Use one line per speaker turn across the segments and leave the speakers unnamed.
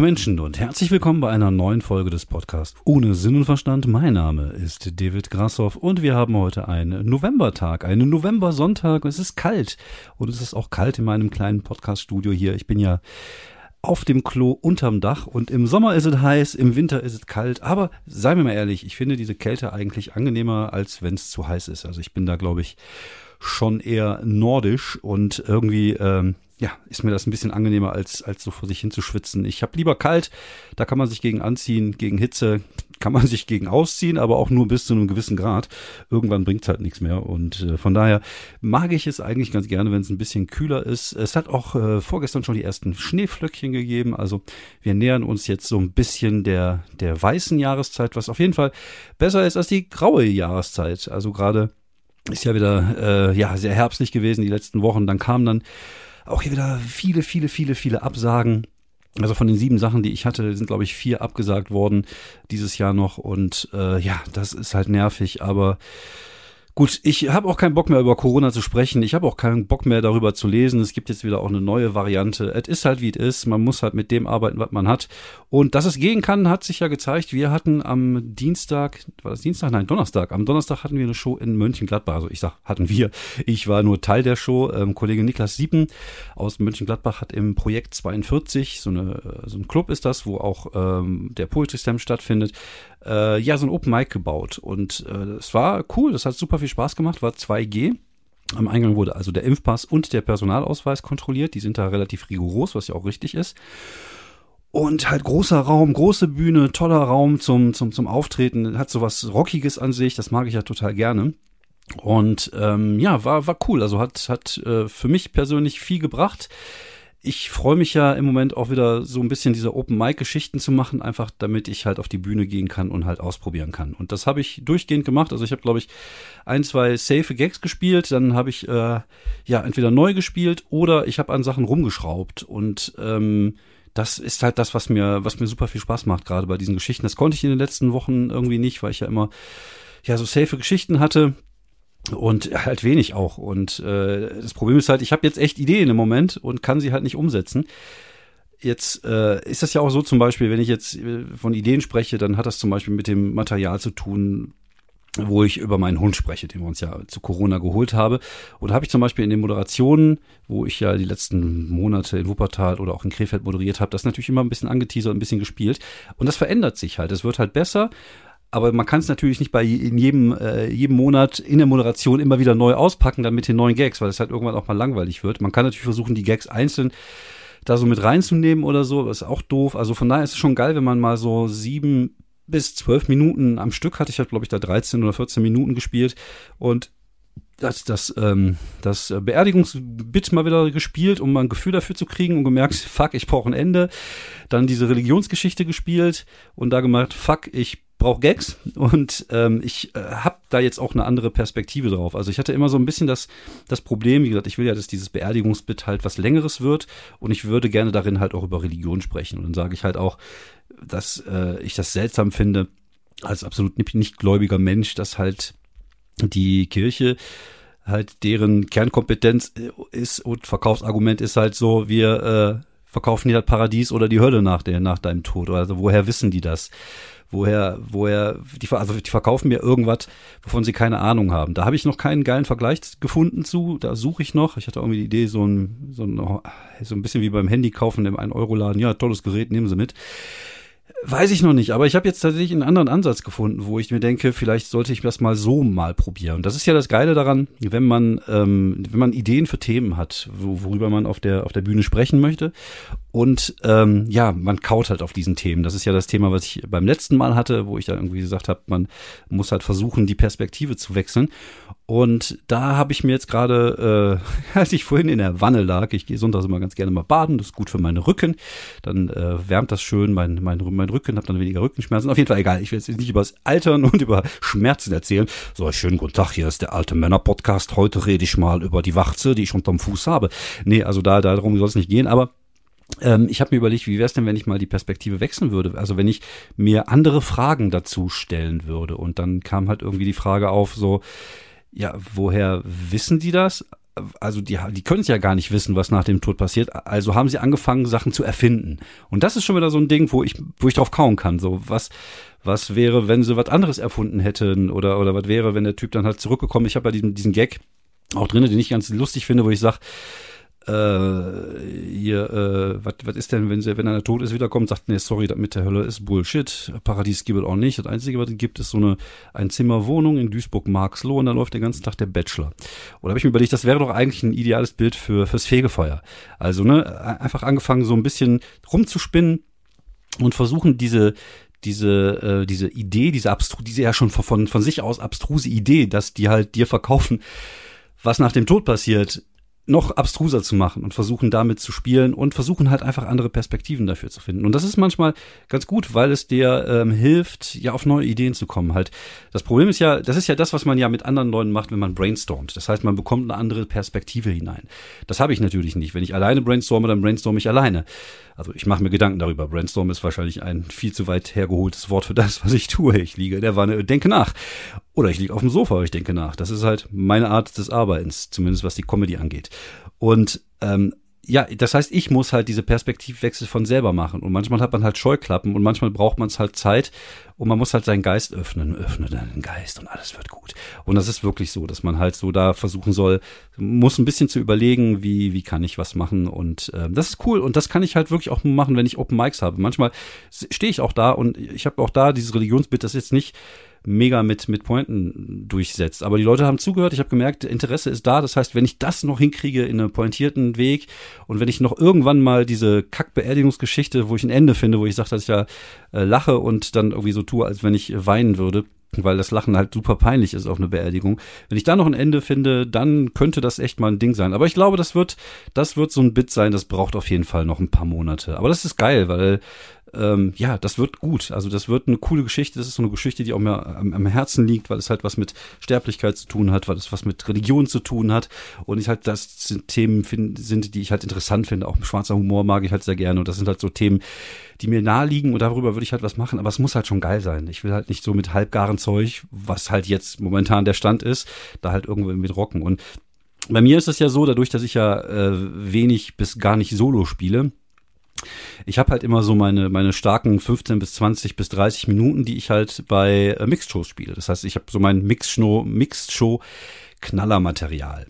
Hallo Menschen und herzlich willkommen bei einer neuen Folge des Podcasts Ohne Sinn und Verstand. Mein Name ist David Grassoff und wir haben heute einen Novembertag, einen Novembersonntag. Es ist kalt und es ist auch kalt in meinem kleinen Podcaststudio hier. Ich bin ja auf dem Klo unterm Dach und im Sommer ist es heiß, im Winter ist es kalt, aber seien wir mal ehrlich, ich finde diese Kälte eigentlich angenehmer, als wenn es zu heiß ist. Also ich bin da, glaube ich, schon eher nordisch und irgendwie ähm, ja, ist mir das ein bisschen angenehmer, als, als so vor sich hin zu schwitzen. Ich habe lieber kalt, da kann man sich gegen anziehen, gegen Hitze kann man sich gegen ausziehen, aber auch nur bis zu einem gewissen Grad. Irgendwann bringt's halt nichts mehr. Und äh, von daher mag ich es eigentlich ganz gerne, wenn es ein bisschen kühler ist. Es hat auch äh, vorgestern schon die ersten Schneeflöckchen gegeben. Also wir nähern uns jetzt so ein bisschen der, der weißen Jahreszeit, was auf jeden Fall besser ist als die graue Jahreszeit. Also gerade ist ja wieder äh, ja sehr herbstlich gewesen die letzten Wochen. Dann kam dann auch hier wieder viele, viele, viele, viele Absagen. Also von den sieben Sachen, die ich hatte, sind, glaube ich, vier abgesagt worden dieses Jahr noch. Und äh, ja, das ist halt nervig, aber Gut, ich habe auch keinen Bock mehr über Corona zu sprechen. Ich habe auch keinen Bock mehr darüber zu lesen. Es gibt jetzt wieder auch eine neue Variante. Es ist halt wie es ist. Man muss halt mit dem arbeiten, was man hat. Und dass es gehen kann, hat sich ja gezeigt. Wir hatten am Dienstag, war das Dienstag? Nein, Donnerstag. Am Donnerstag hatten wir eine Show in Mönchengladbach. Also ich sag, hatten wir. Ich war nur Teil der Show. Ähm, Kollege Niklas Siepen aus Mönchengladbach hat im Projekt 42, so, eine, so ein Club ist das, wo auch ähm, der Poetry Slam stattfindet, äh, ja, so ein Open Mic gebaut. Und äh, es war cool, das hat super viel Spaß gemacht, war 2G. Am Eingang wurde also der Impfpass und der Personalausweis kontrolliert. Die sind da relativ rigoros, was ja auch richtig ist. Und halt großer Raum, große Bühne, toller Raum zum, zum, zum Auftreten. Hat sowas Rockiges an sich, das mag ich ja total gerne. Und ähm, ja, war, war cool. Also hat, hat äh, für mich persönlich viel gebracht ich freue mich ja im Moment auch wieder so ein bisschen diese Open-Mic-Geschichten zu machen, einfach damit ich halt auf die Bühne gehen kann und halt ausprobieren kann. Und das habe ich durchgehend gemacht. Also ich habe, glaube ich, ein, zwei safe Gags gespielt, dann habe ich äh, ja entweder neu gespielt oder ich habe an Sachen rumgeschraubt. Und ähm, das ist halt das, was mir, was mir super viel Spaß macht, gerade bei diesen Geschichten. Das konnte ich in den letzten Wochen irgendwie nicht, weil ich ja immer ja so safe Geschichten hatte und halt wenig auch. Und äh, das Problem ist halt, ich habe jetzt echt Ideen im Moment und kann sie halt nicht umsetzen. Jetzt äh, ist das ja auch so zum Beispiel, wenn ich jetzt äh, von Ideen spreche, dann hat das zum Beispiel mit dem Material zu tun, wo ich über meinen Hund spreche, den wir uns ja zu Corona geholt habe. Oder habe ich zum Beispiel in den Moderationen, wo ich ja die letzten Monate in Wuppertal oder auch in Krefeld moderiert habe, das natürlich immer ein bisschen angeteasert, ein bisschen gespielt. Und das verändert sich halt. Es wird halt besser. Aber man kann es natürlich nicht bei in jedem, äh, jedem Monat in der Moderation immer wieder neu auspacken, dann mit den neuen Gags, weil es halt irgendwann auch mal langweilig wird. Man kann natürlich versuchen, die Gags einzeln da so mit reinzunehmen oder so, das ist auch doof. Also von daher ist es schon geil, wenn man mal so sieben bis zwölf Minuten am Stück hatte. Ich habe, glaube ich, da 13 oder 14 Minuten gespielt und das, das, ähm, das Beerdigungsbit mal wieder gespielt, um mal ein Gefühl dafür zu kriegen und gemerkt, fuck, ich brauche ein Ende. Dann diese Religionsgeschichte gespielt und da gemerkt, fuck, ich brauche Gags und ähm, ich äh, habe da jetzt auch eine andere Perspektive drauf. Also ich hatte immer so ein bisschen das, das Problem, wie gesagt, ich will ja, dass dieses Beerdigungsbit halt was Längeres wird und ich würde gerne darin halt auch über Religion sprechen. Und dann sage ich halt auch, dass äh, ich das seltsam finde, als absolut nicht gläubiger Mensch, dass halt die Kirche halt deren Kernkompetenz ist und Verkaufsargument ist halt so, wir äh, verkaufen dir das Paradies oder die Hölle nach, der, nach deinem Tod. Also woher wissen die das? woher, woher, die, also die verkaufen mir irgendwas, wovon sie keine Ahnung haben. Da habe ich noch keinen geilen Vergleich gefunden zu, da suche ich noch. Ich hatte irgendwie die Idee, so ein, so ein, so ein bisschen wie beim Handy kaufen im 1-Euro-Laden, ja, tolles Gerät, nehmen Sie mit. Weiß ich noch nicht, aber ich habe jetzt tatsächlich einen anderen Ansatz gefunden, wo ich mir denke, vielleicht sollte ich das mal so mal probieren. Das ist ja das Geile daran, wenn man ähm, wenn man Ideen für Themen hat, wo, worüber man auf der auf der Bühne sprechen möchte und ähm, ja, man kaut halt auf diesen Themen. Das ist ja das Thema, was ich beim letzten Mal hatte, wo ich da irgendwie gesagt habe, man muss halt versuchen, die Perspektive zu wechseln. Und da habe ich mir jetzt gerade, äh, als ich vorhin in der Wanne lag, ich gehe sonntags immer ganz gerne mal baden, das ist gut für meinen Rücken, dann äh, wärmt das schön mein, mein, mein Rücken, habe dann weniger Rückenschmerzen. Auf jeden Fall egal, ich will jetzt nicht über das Altern und über Schmerzen erzählen. So, schönen guten Tag, hier ist der alte Männer-Podcast. Heute rede ich mal über die Warze, die ich unterm Fuß habe. Nee, also da, darum soll es nicht gehen, aber ähm, ich habe mir überlegt, wie wäre es denn, wenn ich mal die Perspektive wechseln würde? Also wenn ich mir andere Fragen dazu stellen würde. Und dann kam halt irgendwie die Frage auf, so, ja, woher wissen die das? Also die, die können es ja gar nicht wissen, was nach dem Tod passiert. Also haben sie angefangen, Sachen zu erfinden. Und das ist schon wieder so ein Ding, wo ich, wo ich drauf kauen kann. So, was, was wäre, wenn sie was anderes erfunden hätten? Oder, oder was wäre, wenn der Typ dann halt zurückgekommen Ich habe ja diesen, diesen Gag auch drin, den ich ganz lustig finde, wo ich sage, äh, hier, äh, was ist denn, wenn, sie, wenn einer tot ist, wiederkommt, sagt, nee, sorry, das mit der Hölle ist Bullshit. Paradies gibt es auch nicht. Das Einzige, was es gibt, ist so eine ein Zimmerwohnung in Duisburg-Marxloh und da läuft den ganzen Tag der Bachelor. Oder habe ich mir überlegt, das wäre doch eigentlich ein ideales Bild für fürs Fegefeuer. Also, ne, einfach angefangen, so ein bisschen rumzuspinnen und versuchen, diese, diese, äh, diese Idee, diese abstru diese ja schon von, von sich aus abstruse Idee, dass die halt dir verkaufen, was nach dem Tod passiert, noch abstruser zu machen und versuchen damit zu spielen und versuchen halt einfach andere Perspektiven dafür zu finden. Und das ist manchmal ganz gut, weil es dir ähm, hilft, ja auf neue Ideen zu kommen. Halt, das Problem ist ja, das ist ja das, was man ja mit anderen Leuten macht, wenn man brainstormt. Das heißt, man bekommt eine andere Perspektive hinein. Das habe ich natürlich nicht. Wenn ich alleine brainstorme, dann brainstorme ich alleine. Also ich mache mir Gedanken darüber. Brainstorm ist wahrscheinlich ein viel zu weit hergeholtes Wort für das, was ich tue. Ich liege in der Wanne und denke nach. Oder ich liege auf dem Sofa ich denke nach. Das ist halt meine Art des Arbeitens, zumindest was die Comedy angeht. Und ähm, ja, das heißt, ich muss halt diese Perspektivwechsel von selber machen. Und manchmal hat man halt Scheuklappen und manchmal braucht man es halt Zeit und man muss halt seinen Geist öffnen. Öffne deinen Geist und alles wird gut. Und das ist wirklich so, dass man halt so da versuchen soll, muss ein bisschen zu überlegen, wie, wie kann ich was machen. Und äh, das ist cool. Und das kann ich halt wirklich auch machen, wenn ich Open Mics habe. Manchmal stehe ich auch da und ich habe auch da dieses Religionsbild, das jetzt nicht mega mit, mit Pointen durchsetzt. Aber die Leute haben zugehört, ich habe gemerkt, Interesse ist da. Das heißt, wenn ich das noch hinkriege in einem pointierten Weg und wenn ich noch irgendwann mal diese Kack-Beerdigungsgeschichte, wo ich ein Ende finde, wo ich sage, dass ich ja äh, lache und dann irgendwie so tue, als wenn ich weinen würde, weil das Lachen halt super peinlich ist auf eine Beerdigung. Wenn ich da noch ein Ende finde, dann könnte das echt mal ein Ding sein. Aber ich glaube, das wird, das wird so ein Bit sein, das braucht auf jeden Fall noch ein paar Monate. Aber das ist geil, weil ähm, ja, das wird gut. Also das wird eine coole Geschichte. Das ist so eine Geschichte, die auch mir am, am, Herzen liegt, weil es halt was mit Sterblichkeit zu tun hat, weil es was mit Religion zu tun hat. Und ich halt, das sind Themen find, sind, die ich halt interessant finde. Auch schwarzer Humor mag ich halt sehr gerne. Und das sind halt so Themen, die mir naheliegen und darüber würde ich halt was machen. Aber es muss halt schon geil sein. Ich will halt nicht so mit halbgaren Zeug, was halt jetzt momentan der Stand ist, da halt irgendwo mit rocken. Und bei mir ist es ja so, dadurch, dass ich ja äh, wenig bis gar nicht Solo spiele, ich habe halt immer so meine, meine starken 15 bis 20 bis 30 Minuten, die ich halt bei äh, Mixed-Shows spiele. Das heißt, ich habe so mein Mixed-Show-Knallermaterial.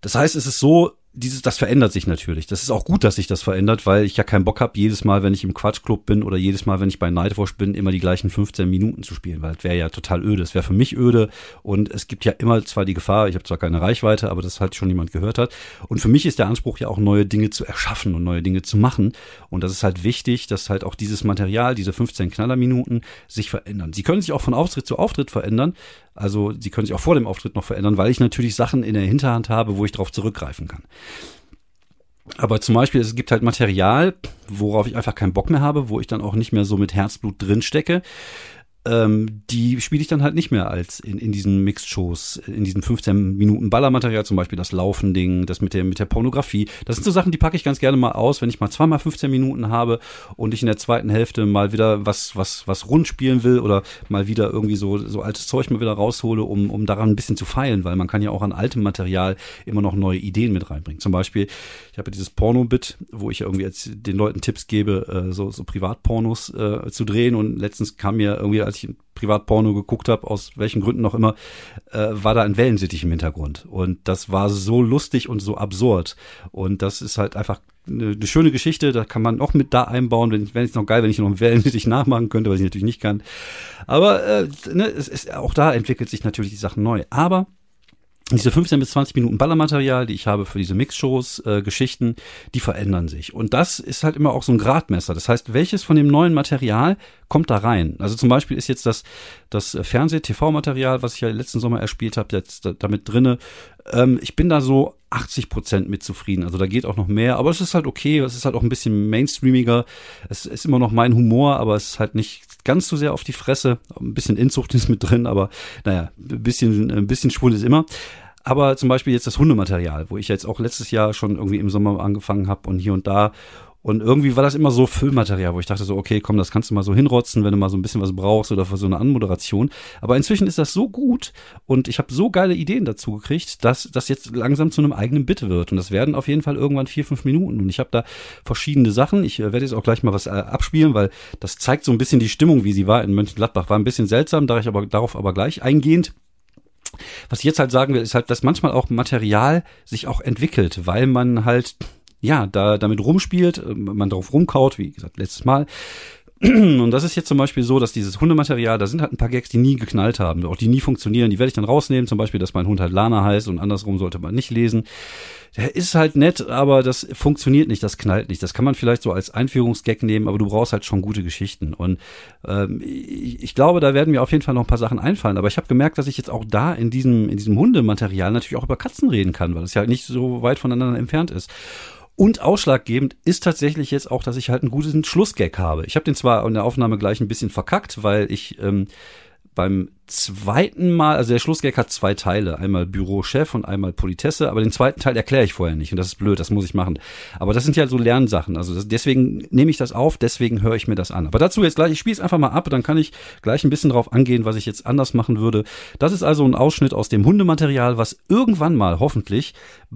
Das heißt, es ist so, dieses, das verändert sich natürlich. Das ist auch gut, dass sich das verändert, weil ich ja keinen Bock habe, jedes Mal, wenn ich im Quatschclub bin oder jedes Mal, wenn ich bei Nightwatch bin, immer die gleichen 15 Minuten zu spielen, weil das wäre ja total öde. Es wäre für mich öde und es gibt ja immer zwar die Gefahr, ich habe zwar keine Reichweite, aber das halt schon niemand gehört hat. Und für mich ist der Anspruch ja auch neue Dinge zu erschaffen und neue Dinge zu machen. Und das ist halt wichtig, dass halt auch dieses Material, diese 15 Knallerminuten sich verändern. Sie können sich auch von Auftritt zu Auftritt verändern. Also sie können sich auch vor dem Auftritt noch verändern, weil ich natürlich Sachen in der Hinterhand habe, wo ich darauf zurückgreifen kann. Aber zum Beispiel, es gibt halt Material, worauf ich einfach keinen Bock mehr habe, wo ich dann auch nicht mehr so mit Herzblut drin stecke ähm, die spiele ich dann halt nicht mehr als in, in diesen Mixed-Shows, in diesen 15 Minuten Ballermaterial, zum Beispiel das Laufending, das mit der, mit der Pornografie. Das sind so Sachen, die packe ich ganz gerne mal aus, wenn ich mal zweimal 15 Minuten habe und ich in der zweiten Hälfte mal wieder was, was, was rund spielen will oder mal wieder irgendwie so, so altes Zeug mal wieder raushole, um, um daran ein bisschen zu feilen, weil man kann ja auch an altem Material immer noch neue Ideen mit reinbringen. Zum Beispiel, ich habe dieses Porno-Bit, wo ich irgendwie den Leuten Tipps gebe, äh, so, so Privatpornos äh, zu drehen und letztens kam mir irgendwie als als ich Privatporno geguckt habe, aus welchen Gründen auch immer, äh, war da ein Wellensittich im Hintergrund. Und das war so lustig und so absurd. Und das ist halt einfach eine, eine schöne Geschichte, da kann man auch mit da einbauen. Wenn, wenn es noch geil, wenn ich noch einen Wellensittich nachmachen könnte, was ich natürlich nicht kann. Aber äh, ne, es ist, auch da entwickelt sich natürlich die Sachen neu. Aber diese 15 bis 20 Minuten Ballermaterial, die ich habe für diese Mixshows, äh, Geschichten, die verändern sich. Und das ist halt immer auch so ein Gradmesser. Das heißt, welches von dem neuen Material kommt da rein? Also zum Beispiel ist jetzt das, das Fernseh-TV-Material, was ich ja letzten Sommer erspielt habe, jetzt damit drinne. Ähm, ich bin da so 80 Prozent mit zufrieden. Also da geht auch noch mehr, aber es ist halt okay. Es ist halt auch ein bisschen mainstreamiger. Es ist immer noch mein Humor, aber es ist halt nicht ganz so sehr auf die Fresse. Ein bisschen Inzucht ist mit drin, aber naja, ein bisschen, ein bisschen schwul ist immer. Aber zum Beispiel jetzt das Hundematerial, wo ich jetzt auch letztes Jahr schon irgendwie im Sommer angefangen habe und hier und da Und irgendwie war das immer so Füllmaterial, wo ich dachte so, okay, komm, das kannst du mal so hinrotzen, wenn du mal so ein bisschen was brauchst oder für so eine Anmoderation. Aber inzwischen ist das so gut und ich habe so geile Ideen dazu gekriegt, dass das jetzt langsam zu einem eigenen Bit wird. Und das werden auf jeden Fall irgendwann vier, fünf Minuten. Und ich habe da verschiedene Sachen. Ich äh, werde jetzt auch gleich mal was äh, abspielen, weil das zeigt so ein bisschen die Stimmung, wie sie war in Mönchengladbach. War ein bisschen seltsam, da ich aber darauf aber gleich eingehend. Was ich jetzt halt sagen will, ist halt, dass manchmal auch Material sich auch entwickelt, weil man halt ja, da damit rumspielt, äh, man darauf rumkaut, wie gesagt, letztes Mal. Und das ist jetzt zum Beispiel so, dass dieses Hundematerial, da sind halt ein paar Gags, die nie geknallt haben, auch die nie funktionieren. Die werde ich dann rausnehmen, zum Beispiel, dass mein Hund halt Lana heißt und andersrum sollte man nicht lesen. Der ist halt nett, aber das funktioniert nicht, das knallt nicht. Das kann man vielleicht so als Einführungsgag nehmen, aber du brauchst halt schon gute Geschichten. Und ähm, ich, ich glaube, da werden mir auf jeden Fall noch ein paar Sachen einfallen. Aber ich habe gemerkt, dass ich jetzt auch da in diesem, in diesem Hundematerial natürlich auch über Katzen reden kann, weil es ja nicht so weit voneinander entfernt ist. Und ausschlaggebend ist tatsächlich jetzt auch, dass ich halt einen guten Schlussgag habe. Ich habe den zwar in der Aufnahme gleich ein bisschen verkackt, weil ich ähm, beim zweiten Mal, also der Schlussgag hat zwei Teile, einmal Bürochef und einmal Politesse, aber den zweiten Teil erkläre ich vorher nicht und das ist blöd, das muss ich machen. Aber das sind ja so Lernsachen, also das, deswegen nehme ich das auf, deswegen höre ich mir das an. Aber dazu jetzt gleich, ich spiele es einfach mal ab, dann kann ich gleich ein bisschen drauf angehen, was ich jetzt anders machen würde. Das ist also ein Ausschnitt aus dem Hundematerial, was irgendwann mal hoffentlich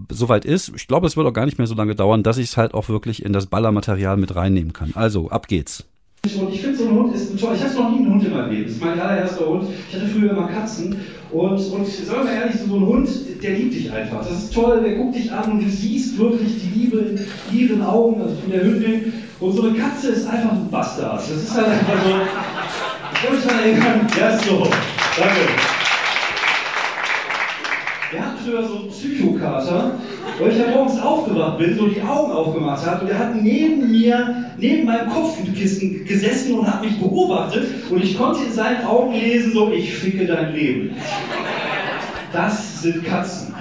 soweit ist. Ich glaube, es wird auch gar nicht mehr so lange dauern, dass ich es halt auch wirklich in das Ballermaterial mit reinnehmen kann. Also, ab geht's.
Und ich finde, so ein Hund ist toll. Ich hatte noch nie einen Hund in meinem Leben. Das ist mein allererster Hund. Ich hatte früher immer Katzen. Und, und sagen wir ehrlich, so ein Hund, der liebt dich einfach. Das ist toll, der guckt dich an und du siehst wirklich die Liebe in ihren Augen, also von der Hündin. Und so eine Katze ist einfach ein Bastard. Das ist halt einfach so. Ich kann mich daran erinnern. Ja, so. Danke. Früher so einen Psychokater, weil ich ja morgens aufgewacht bin, so die Augen aufgemacht hat und der hat neben mir, neben meinem Kopfkissen gesessen und hat mich beobachtet und ich konnte in seinen Augen lesen, so, ich ficke dein Leben. Das sind Katzen.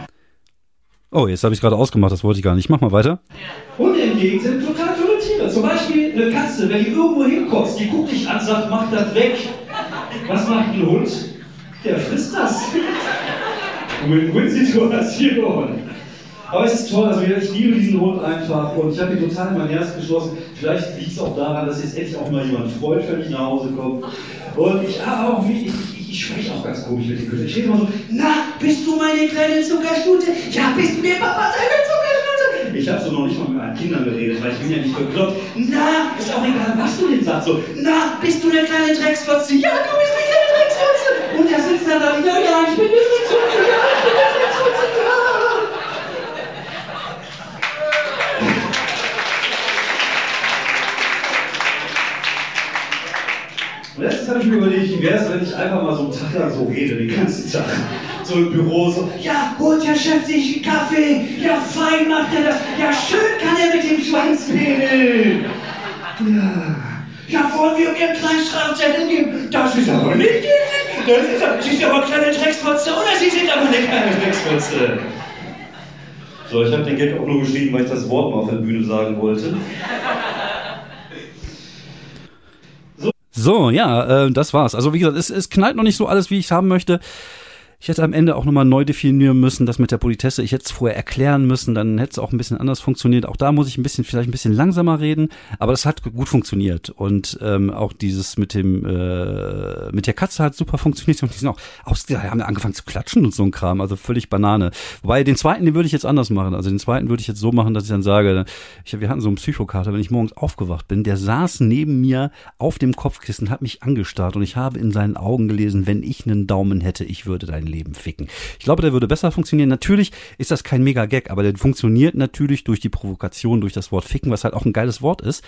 Oh, jetzt habe ich gerade ausgemacht, das wollte ich gar nicht. Mach mal weiter.
Hunde hingegen sind total tolle Tiere. Zum Beispiel eine Katze, wenn die irgendwo hinkotzt, die guckt dich an, sagt, mach das weg. Was macht ein Hund? Der frisst das. Win-Win-Situation. Aber es ist toll, also ich liebe diesen Hund einfach und ich habe ihn total in mein Herz geschlossen. Vielleicht liegt es auch daran, dass jetzt endlich auch mal jemand freut, wenn ich nach Hause komme. Und ich habe auch, ich, ich, ich spreche auch ganz komisch mit den Künstlern. Ich rede immer so, na, bist du meine kleine Zuckerstute? Ja, bist du mir Papa deine Zuckerstute? Ich habe so noch nicht mal mit meinen Kindern geredet, weil ich bin ja nicht bekloppt. Na, ist auch egal, was du denn sagst. So, na, bist du eine kleine Drecksfotze? Ja, du bist Drecksfotze. Und der sitzt dann da, ja, ja, ich bin eine Drecksfotze, ja, ich bin eine Drecksfotze, ja. Und letztens habe ich mir überlegt, wie wäre es, wenn ich einfach mal so einen Tag lang so rede, den ganzen Tag. So im Büro, so, ja, holt der Chef sich einen Kaffee, ja, fein macht er das, ja, schön kann er mit dem Schwanz wedeln. Ja, ja, wollen wir mir einen kleinen Strafzettel geben? Das ist aber nicht die, das ist, Sie sind aber kleine Drecksfotze, oder Sie sind aber eine kleine Drecksfotze. So, ich habe den Gag auch nur geschrieben, weil ich das Wort mal auf der Bühne sagen wollte.
So, ja, äh, das war's. Also wie gesagt, es, es knallt noch nicht so alles, wie ich es haben möchte. Ich hätte am Ende auch nochmal neu definieren müssen, das mit der Politesse. Ich hätte es vorher erklären müssen, dann hätte es auch ein bisschen anders funktioniert. Auch da muss ich ein bisschen, vielleicht ein bisschen langsamer reden, aber das hat gut funktioniert. Und ähm, auch dieses mit dem, äh, mit der Katze hat super funktioniert und die sind auch aus, die haben angefangen zu klatschen und so ein Kram, also völlig Banane. Wobei den zweiten, den würde ich jetzt anders machen. Also den zweiten würde ich jetzt so machen, dass ich dann sage, ich, wir hatten so einen Psychokater, wenn ich morgens aufgewacht bin, der saß neben mir auf dem Kopfkissen, hat mich angestarrt und ich habe in seinen Augen gelesen, wenn ich einen Daumen hätte, ich würde dein Leben ficken. Ich glaube, der würde besser funktionieren. Natürlich ist das kein Mega-Gag, aber der funktioniert natürlich durch die Provokation, durch das Wort ficken, was halt auch ein geiles Wort ist.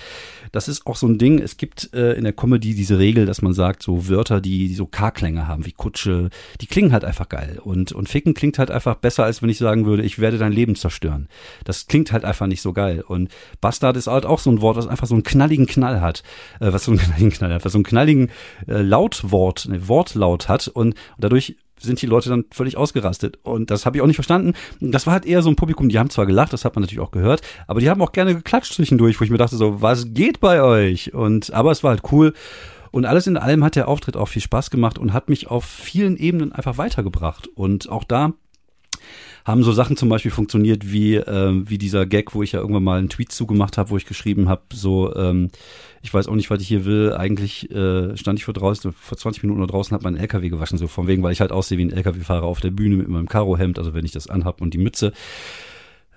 Das ist auch so ein Ding. Es gibt äh, in der Comedy diese Regel, dass man sagt, so Wörter, die, die so K-Klänge haben, wie Kutsche, die klingen halt einfach geil. Und, und ficken klingt halt einfach besser, als wenn ich sagen würde, ich werde dein Leben zerstören. Das klingt halt einfach nicht so geil. Und Bastard ist halt auch so ein Wort, was einfach so einen knalligen Knall hat. Äh, was so einen knalligen Knall hat, was so einen knalligen äh, Lautwort, ne, Wortlaut hat. Und, und dadurch sind die Leute dann völlig ausgerastet. Und das habe ich auch nicht verstanden. Das war halt eher so ein Publikum, die haben zwar gelacht, das hat man natürlich auch gehört, aber die haben auch gerne geklatscht zwischendurch, wo ich mir dachte so, was geht bei euch? Und, aber es war halt cool. Und alles in allem hat der Auftritt auch viel Spaß gemacht und hat mich auf vielen Ebenen einfach weitergebracht. Und auch da haben so Sachen zum Beispiel funktioniert wie, äh, wie dieser Gag, wo ich ja irgendwann mal einen Tweet zugemacht habe, wo ich geschrieben habe, so, ähm, ich weiß auch nicht, was ich hier will. Eigentlich äh, stand ich vor draußen, vor 20 Minuten oder draußen, habe meinen LKW gewaschen, so von wegen, weil ich halt aussehe wie ein LKW-Fahrer auf der Bühne mit meinem Karohemd, also wenn ich das anhab und die Mütze.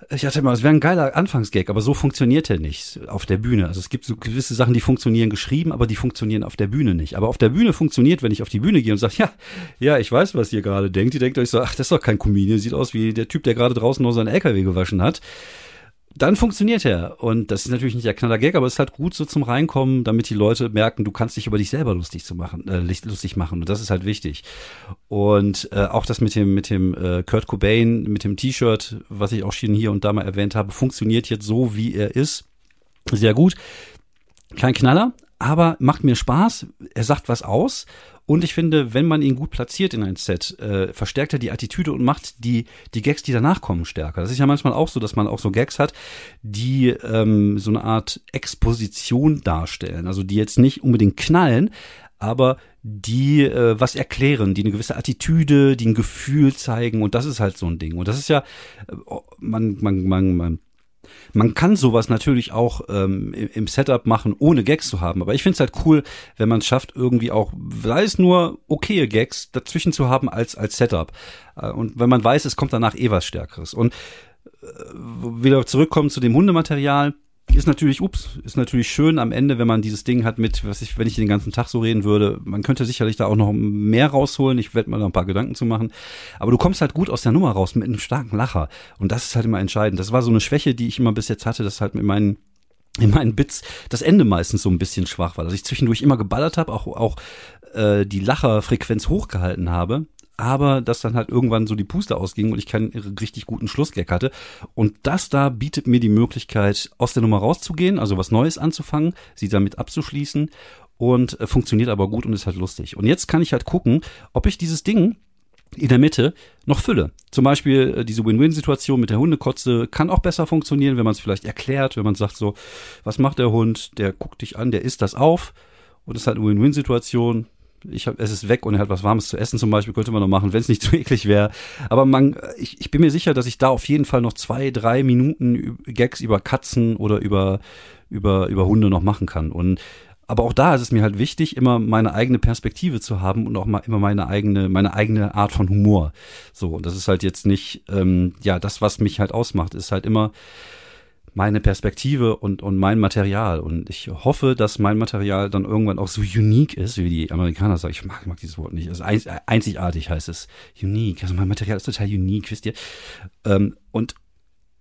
Ich dachte immer, es wäre ein geiler Anfangsgag, aber so funktioniert er nicht auf der Bühne. Also es gibt so gewisse Sachen, die funktionieren geschrieben, aber die funktionieren auf der Bühne nicht. Aber auf der Bühne funktioniert, wenn ich auf die Bühne gehe und sage, ja, ja, ich weiß, was ihr gerade denkt. Ihr denkt euch so, ach, das ist doch kein Comedian, sieht aus wie der Typ, der gerade draußen noch seinen LKW gewaschen hat dann funktioniert er. Und das ist natürlich nicht der Knaller-Gag, aber es ist halt gut so zum Reinkommen, damit die Leute merken, du kannst dich über dich selber lustig zu machen, äh, lustig machen. Und das ist halt wichtig. Und äh, auch das mit dem, mit dem äh, Kurt Cobain, mit dem T-Shirt, was ich auch schon hier und da mal erwähnt habe, funktioniert jetzt so, wie er ist. Sehr gut. Kein Knaller, aber macht mir Spaß. Er sagt was aus und ich finde, wenn man ihn gut platziert in ein Set, äh, verstärkt er die Attitüde und macht die, die Gags, die danach kommen, stärker. Das ist ja manchmal auch so, dass man auch so Gags hat, die ähm, so eine Art Exposition darstellen. Also die jetzt nicht unbedingt knallen, aber die äh, was erklären, die eine gewisse Attitüde, die ein Gefühl zeigen und das ist halt so ein Ding. Und das ist ja, äh, man, man, man, man man kann sowas natürlich auch ähm, im Setup machen, ohne Gags zu haben. Aber ich finde es halt cool, wenn man es schafft, irgendwie auch, sei es nur okaye Gags dazwischen zu haben als, als Setup. Äh, und wenn man weiß, es kommt danach eh was Stärkeres. Und äh, wieder zurückkommen zu dem Hundematerial ist natürlich, ups, ist natürlich schön am Ende, wenn man dieses Ding hat mit, was ich, wenn ich den ganzen Tag so reden würde, man könnte sicherlich da auch noch mehr rausholen. Ich werde mal da ein paar Gedanken zu machen. Aber du kommst halt gut aus der Nummer raus mit einem starken Lacher. Und das ist halt immer entscheidend. Das war so eine Schwäche, die ich immer bis jetzt hatte, dass halt mit meinen in meinen Bits das Ende meistens so ein bisschen schwach war, dass ich zwischendurch immer geballert habe, auch auch äh, die Lacherfrequenz hochgehalten habe aber dass dann halt irgendwann so die Puste ausging und ich keinen richtig guten Schlussgag hatte. Und das da bietet mir die Möglichkeit, aus der Nummer rauszugehen, also was Neues anzufangen, sie damit abzuschließen und äh, funktioniert aber gut und ist halt lustig. Und jetzt kann ich halt gucken, ob ich dieses Ding in der Mitte noch fülle. Zum Beispiel äh, diese Win-Win-Situation mit der Hundekotze kann auch besser funktionieren, wenn man es vielleicht erklärt, wenn man sagt so, was macht der Hund, der guckt dich an, der isst das auf und es ist halt eine Win-Win-Situation ich hab, es ist weg und er hat was Warmes zu essen zum Beispiel, könnte man noch machen, wenn es nicht zu eklig wäre. Aber man, ich, ich bin mir sicher, dass ich da auf jeden Fall noch zwei, drei Minuten Gags über Katzen oder über, über, über Hunde noch machen kann. Und aber auch da ist es mir halt wichtig, immer meine eigene Perspektive zu haben und auch mal immer meine eigene, meine eigene Art von Humor. So, und das ist halt jetzt nicht, ähm, ja, das, was mich halt ausmacht, ist halt immer meine Perspektive und, und mein Material. Und ich hoffe, dass mein Material dann irgendwann auch so unique ist, wie die Amerikaner sagen. Ich mag, mag dieses Wort nicht. Also einzigartig heißt es. Unique. Also mein Material ist total unique, wisst ihr. Ähm, und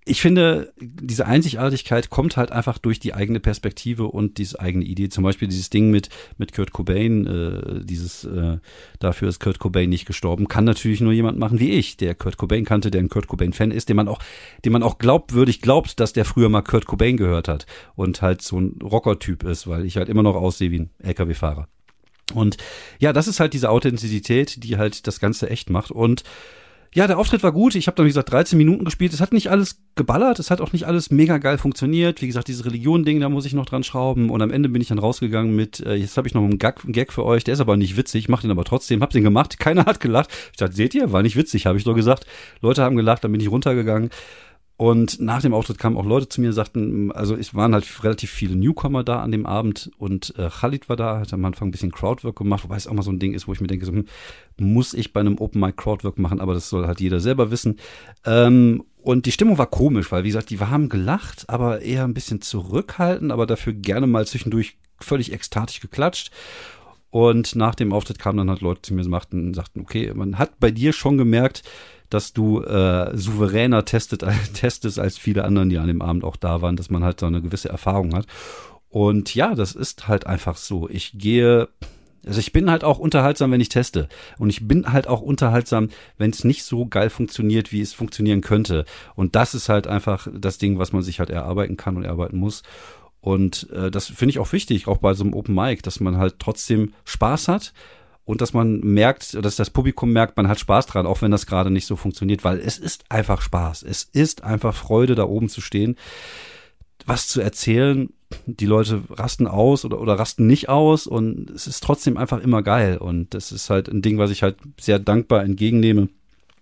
ich finde, diese Einzigartigkeit kommt halt einfach durch die eigene Perspektive und diese eigene Idee. Zum Beispiel dieses Ding mit, mit Kurt Cobain, äh, dieses, äh, dafür ist Kurt Cobain nicht gestorben, kann natürlich nur jemand machen wie ich, der Kurt Cobain kannte, der ein Kurt Cobain-Fan ist, dem man auch, dem man auch glaubwürdig glaubt, dass der früher mal Kurt Cobain gehört hat und halt so ein Rocker-Typ ist, weil ich halt immer noch aussehe wie ein LKW-Fahrer. Und ja, das ist halt diese Authentizität, die halt das Ganze echt macht und ja, der Auftritt war gut. Ich habe dann, wie gesagt, 13 Minuten gespielt. Es hat nicht alles geballert, es hat auch nicht alles mega geil funktioniert. Wie gesagt, dieses Religion-Ding, da muss ich noch dran schrauben. Und am Ende bin ich dann rausgegangen mit, äh, jetzt habe ich noch einen Gag, einen Gag für euch, der ist aber nicht witzig, mach den aber trotzdem, hab den gemacht, keiner hat gelacht. Ich dachte, seht ihr, war nicht witzig, habe ich doch gesagt. Leute haben gelacht, dann bin ich runtergegangen. Und nach dem Auftritt kamen auch Leute zu mir und sagten, also es waren halt relativ viele Newcomer da an dem Abend und äh, Khalid war da, hat am Anfang ein bisschen Crowdwork gemacht, wobei es auch mal so ein Ding ist, wo ich mir denke, so, hm, muss ich bei einem Open Mic Crowdwork machen, aber das soll halt jeder selber wissen. Ähm, und die Stimmung war komisch, weil wie gesagt, die haben gelacht, aber eher ein bisschen zurückhaltend, aber dafür gerne mal zwischendurch völlig ekstatisch geklatscht. Und nach dem Auftritt kamen dann halt Leute zu mir und sagten, sagten, okay, man hat bei dir schon gemerkt, dass du äh, souveräner testet, testest als viele anderen, die an dem Abend auch da waren, dass man halt so eine gewisse Erfahrung hat. Und ja, das ist halt einfach so. Ich gehe, also ich bin halt auch unterhaltsam, wenn ich teste. Und ich bin halt auch unterhaltsam, wenn es nicht so geil funktioniert, wie es funktionieren könnte. Und das ist halt einfach das Ding, was man sich halt erarbeiten kann und erarbeiten muss. Und äh, das finde ich auch wichtig, auch bei so einem Open Mic, dass man halt trotzdem Spaß hat und dass man merkt, dass das Publikum merkt, man hat Spaß dran, auch wenn das gerade nicht so funktioniert, weil es ist einfach Spaß. Es ist einfach Freude, da oben zu stehen, was zu erzählen. Die Leute rasten aus oder, oder rasten nicht aus und es ist trotzdem einfach immer geil. Und das ist halt ein Ding, was ich halt sehr dankbar entgegennehme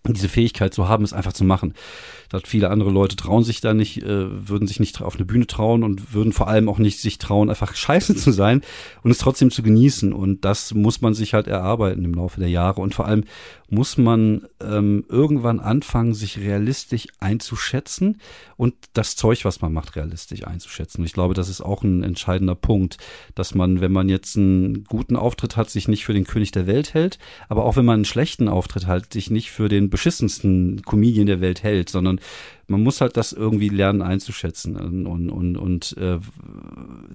diese Fähigkeit zu haben, es einfach zu machen. dass viele andere Leute trauen sich da nicht, äh, würden sich nicht auf eine Bühne trauen und würden vor allem auch nicht sich trauen, einfach scheiße zu sein und es trotzdem zu genießen. Und das muss man sich halt erarbeiten im Laufe der Jahre. Und vor allem muss man ähm, irgendwann anfangen, sich realistisch einzuschätzen und das Zeug, was man macht, realistisch einzuschätzen. Und ich glaube, das ist auch ein entscheidender Punkt, dass man, wenn man jetzt einen guten Auftritt hat, sich nicht für den König der Welt hält, aber auch wenn man einen schlechten Auftritt hat, sich nicht für den beschissensten Comedian der Welt hält, sondern man muss halt das irgendwie lernen einzuschätzen und, und, und äh,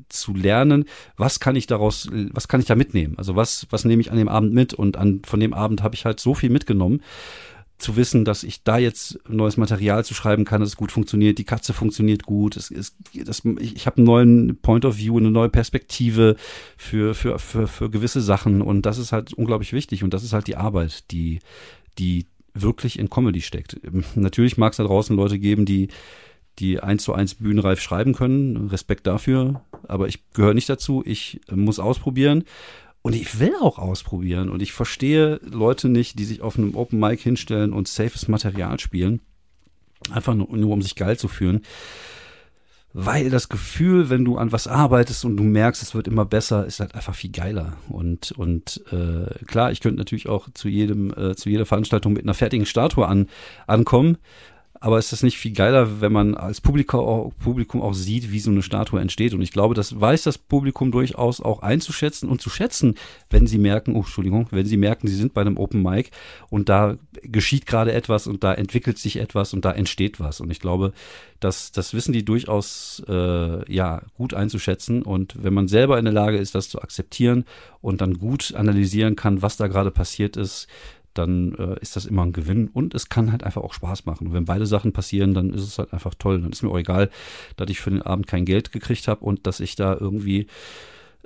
zu lernen, was kann ich daraus, was kann ich da mitnehmen? Also was, was nehme ich an dem Abend mit? Und an, von dem Abend habe ich halt so viel mitgenommen zu wissen, dass ich da jetzt neues Material zu schreiben kann, dass es gut funktioniert, die Katze funktioniert gut, es, es, das, ich, ich habe einen neuen Point of View, eine neue Perspektive für, für, für, für gewisse Sachen und das ist halt unglaublich wichtig und das ist halt die Arbeit, die, die wirklich in Comedy steckt. Natürlich mag es da draußen Leute geben, die die eins zu eins bühnenreif schreiben können. Respekt dafür. Aber ich gehöre nicht dazu. Ich muss ausprobieren. Und ich will auch ausprobieren. Und ich verstehe Leute nicht, die sich auf einem Open Mic hinstellen und safes Material spielen. Einfach nur, nur um sich geil zu fühlen weil das Gefühl, wenn du an was arbeitest und du merkst, es wird immer besser, ist halt einfach viel geiler. Und und äh, klar, ich könnte natürlich auch zu jedem äh, zu jeder Veranstaltung mit einer fertigen Statue an ankommen, aber ist das nicht viel geiler, wenn man als Publikum auch, sieht, wie so eine Statue entsteht? Und ich glaube, das weiß das Publikum durchaus auch einzuschätzen und zu schätzen, wenn sie merken, oh, Entschuldigung, wenn sie merken, sie sind bei einem Open Mic und da geschieht gerade etwas und da entwickelt sich etwas und da entsteht was. Und ich glaube, das, das wissen die durchaus äh, ja gut einzuschätzen. Und wenn man selber in der Lage ist, das zu akzeptieren und dann gut analysieren kann, was da gerade passiert ist, dann äh, ist das immer ein Gewinn und es kann halt einfach auch Spaß machen. Und wenn beide Sachen passieren, dann ist es halt einfach toll. Dann ist mir auch egal, dass ich für den Abend kein Geld gekriegt habe und dass ich da irgendwie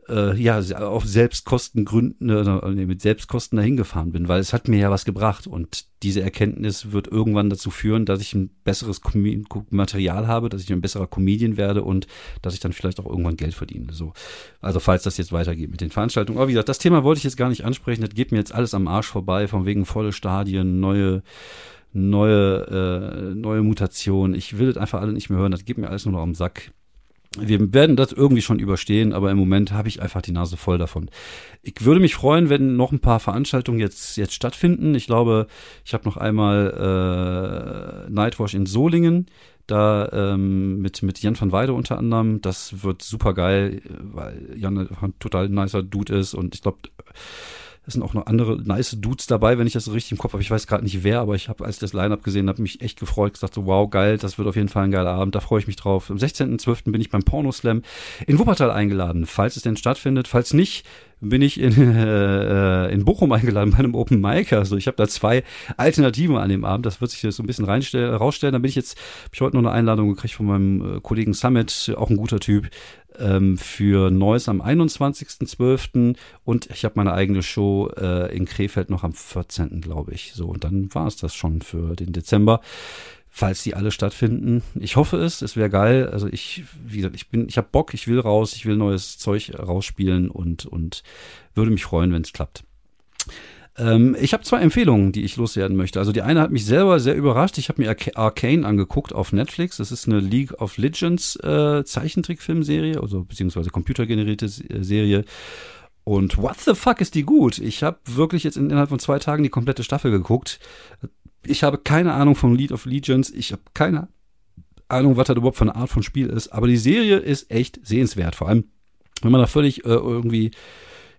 äh, ja, auf Selbstkostengründen, äh, mit Selbstkosten dahin gefahren bin, weil es hat mir ja was gebracht und diese Erkenntnis wird irgendwann dazu führen, dass ich ein besseres Com Material habe, dass ich ein besserer Comedian werde und dass ich dann vielleicht auch irgendwann Geld verdiene. So, also falls das jetzt weitergeht mit den Veranstaltungen. Aber wie gesagt, das Thema wollte ich jetzt gar nicht ansprechen. Das geht mir jetzt alles am Arsch vorbei, von wegen volle Stadien, neue neue äh, neue Mutation. Ich will das einfach alle nicht mehr hören. Das geht mir alles nur noch am Sack wir werden das irgendwie schon überstehen, aber im Moment habe ich einfach die Nase voll davon. Ich würde mich freuen, wenn noch ein paar Veranstaltungen jetzt jetzt stattfinden. Ich glaube, ich habe noch einmal äh, Nightwash in Solingen, da ähm, mit mit Jan van Weide unter anderem. Das wird super geil, weil Jan ein total nicer Dude ist und ich glaube es sind auch noch andere nice Dudes dabei, wenn ich das so richtig im Kopf habe. Ich weiß gerade nicht wer, aber ich habe, als ich das Line-Up gesehen habe, mich echt gefreut, gesagt so, wow, geil, das wird auf jeden Fall ein geiler Abend, da freue ich mich drauf. Am 16.12. bin ich beim Porno Slam in Wuppertal eingeladen, falls es denn stattfindet. Falls nicht, bin ich in, äh, in Bochum eingeladen bei einem Open Mic. Also ich habe da zwei Alternativen an dem Abend. Das wird sich so ein bisschen reinstellen, rausstellen. Da bin ich jetzt, habe ich heute noch eine Einladung gekriegt von meinem äh, Kollegen Summit, auch ein guter Typ ähm, für Neuss am 21.12. und ich habe meine eigene Show äh, in Krefeld noch am 14. glaube ich. So, und dann war es das schon für den Dezember. Falls die alle stattfinden. Ich hoffe es, es wäre geil. Also ich, wie gesagt, ich bin, ich habe Bock, ich will raus, ich will neues Zeug rausspielen und, und würde mich freuen, wenn es klappt. Ähm, ich habe zwei Empfehlungen, die ich loswerden möchte. Also die eine hat mich selber sehr überrascht. Ich habe mir Arcane angeguckt auf Netflix. Das ist eine League of Legends äh, Zeichentrickfilmserie, also beziehungsweise computergenerierte äh, Serie. Und what the fuck ist die gut? Ich habe wirklich jetzt innerhalb von zwei Tagen die komplette Staffel geguckt. Ich habe keine Ahnung von League of Legends. Ich habe keine Ahnung, was das überhaupt für eine Art von Spiel ist. Aber die Serie ist echt sehenswert. Vor allem, wenn man da völlig äh, irgendwie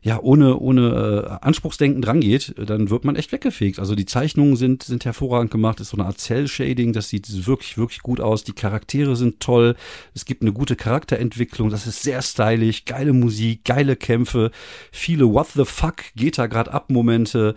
ja ohne ohne äh, Anspruchsdenken drangeht, dann wird man echt weggefegt. Also die Zeichnungen sind sind hervorragend gemacht, ist so eine Art Cell Shading, das sieht wirklich wirklich gut aus. Die Charaktere sind toll, es gibt eine gute Charakterentwicklung, das ist sehr stylisch, geile Musik, geile Kämpfe, viele What the fuck geht da gerade ab Momente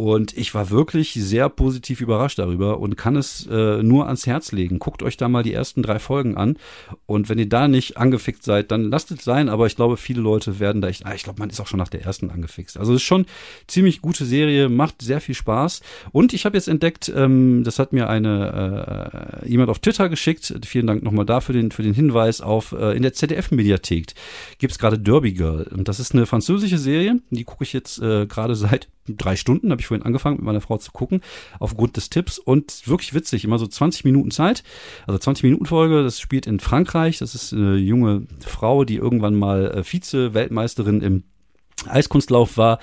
und ich war wirklich sehr positiv überrascht darüber und kann es äh, nur ans Herz legen. Guckt euch da mal die ersten drei Folgen an. Und wenn ihr da nicht angefixt seid, dann lasst es sein. Aber ich glaube, viele Leute werden da echt, ah, ich glaube, man ist auch schon nach der ersten angefixt. Also es ist schon ziemlich gute Serie, macht sehr viel Spaß. Und ich habe jetzt entdeckt, ähm, das hat mir eine äh, jemand auf Twitter geschickt. Vielen Dank nochmal dafür den, für den Hinweis auf äh, in der ZDF-Mediathek gibt's gerade Derby Girl. Und das ist eine französische Serie. Die gucke ich jetzt äh, gerade seit drei Stunden, habe ich vorhin angefangen mit meiner Frau zu gucken, aufgrund des Tipps. Und wirklich witzig, immer so 20 Minuten Zeit, also 20 Minuten Folge, das spielt in Frankreich, das ist eine junge Frau, die irgendwann mal äh, Vize-Weltmeisterin im Eiskunstlauf war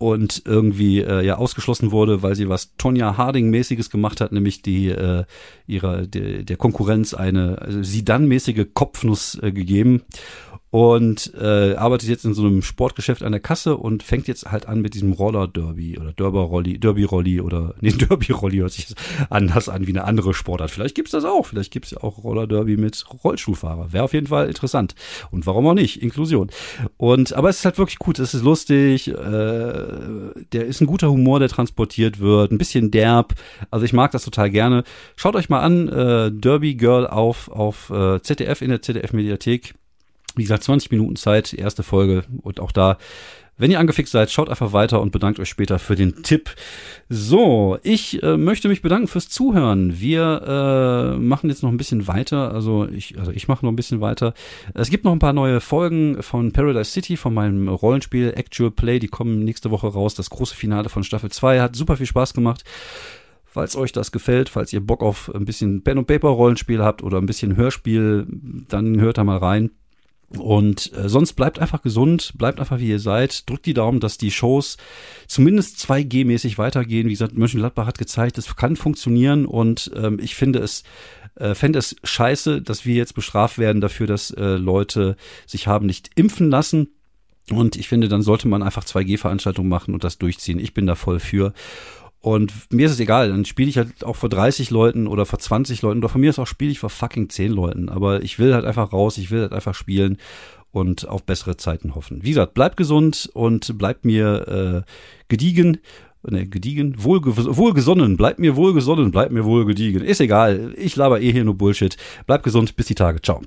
und irgendwie äh, ja ausgeschlossen wurde, weil sie was Tonja Harding-mäßiges gemacht hat, nämlich die äh, ihrer der, der Konkurrenz eine also sie dann mäßige Kopfnuss äh, gegeben und äh, arbeitet jetzt in so einem Sportgeschäft an der Kasse und fängt jetzt halt an mit diesem Roller Derby oder Derber Rolli, Derby Rolli oder nee, Derby Rolli hört sich anders an wie eine andere Sportart. Vielleicht gibt's das auch, vielleicht gibt's ja auch Roller Derby mit Rollstuhlfahrer. Wäre auf jeden Fall interessant und warum auch nicht, Inklusion. Und aber es ist halt wirklich gut, es ist lustig, äh, der ist ein guter Humor, der transportiert wird, ein bisschen derb. Also ich mag das total gerne. Schaut euch mal an, äh, Derby Girl auf auf äh, ZDF in der ZDF Mediathek wie gesagt, 20 Minuten Zeit, erste Folge und auch da wenn ihr angefixt seid, schaut einfach weiter und bedankt euch später für den Tipp. So, ich äh, möchte mich bedanken fürs Zuhören. Wir äh, machen jetzt noch ein bisschen weiter. Also ich, also ich mache noch ein bisschen weiter. Es gibt noch ein paar neue Folgen von Paradise City, von meinem Rollenspiel Actual Play. Die kommen nächste Woche raus. Das große Finale von Staffel 2 hat super viel Spaß gemacht. Falls euch das gefällt, falls ihr Bock auf ein bisschen Pen und Paper Rollenspiel habt oder ein bisschen Hörspiel, dann hört da mal rein. Und äh, sonst bleibt einfach gesund, bleibt einfach wie ihr seid, drückt die Daumen, dass die Shows zumindest 2G-mäßig weitergehen. Wie gesagt, Mönchengladbach hat gezeigt, es kann funktionieren und ähm, ich finde es äh, fände es scheiße, dass wir jetzt bestraft werden dafür, dass äh, Leute sich haben nicht impfen lassen. Und ich finde, dann sollte man einfach 2G-Veranstaltungen machen und das durchziehen. Ich bin da voll für. Und mir ist es egal, dann spiele ich halt auch vor 30 Leuten oder vor 20 Leuten oder von mir ist auch spiele ich vor fucking 10 Leuten. Aber ich will halt einfach raus, ich will halt einfach spielen und auf bessere Zeiten hoffen. Wie gesagt, bleibt gesund und bleibt mir äh, gediegen. Ne, gediegen, wohl, wohlgesonnen, bleibt mir wohlgesonnen, bleibt mir wohl gediegen. Ist egal, ich laber eh hier nur Bullshit. Bleibt gesund, bis die Tage. Ciao.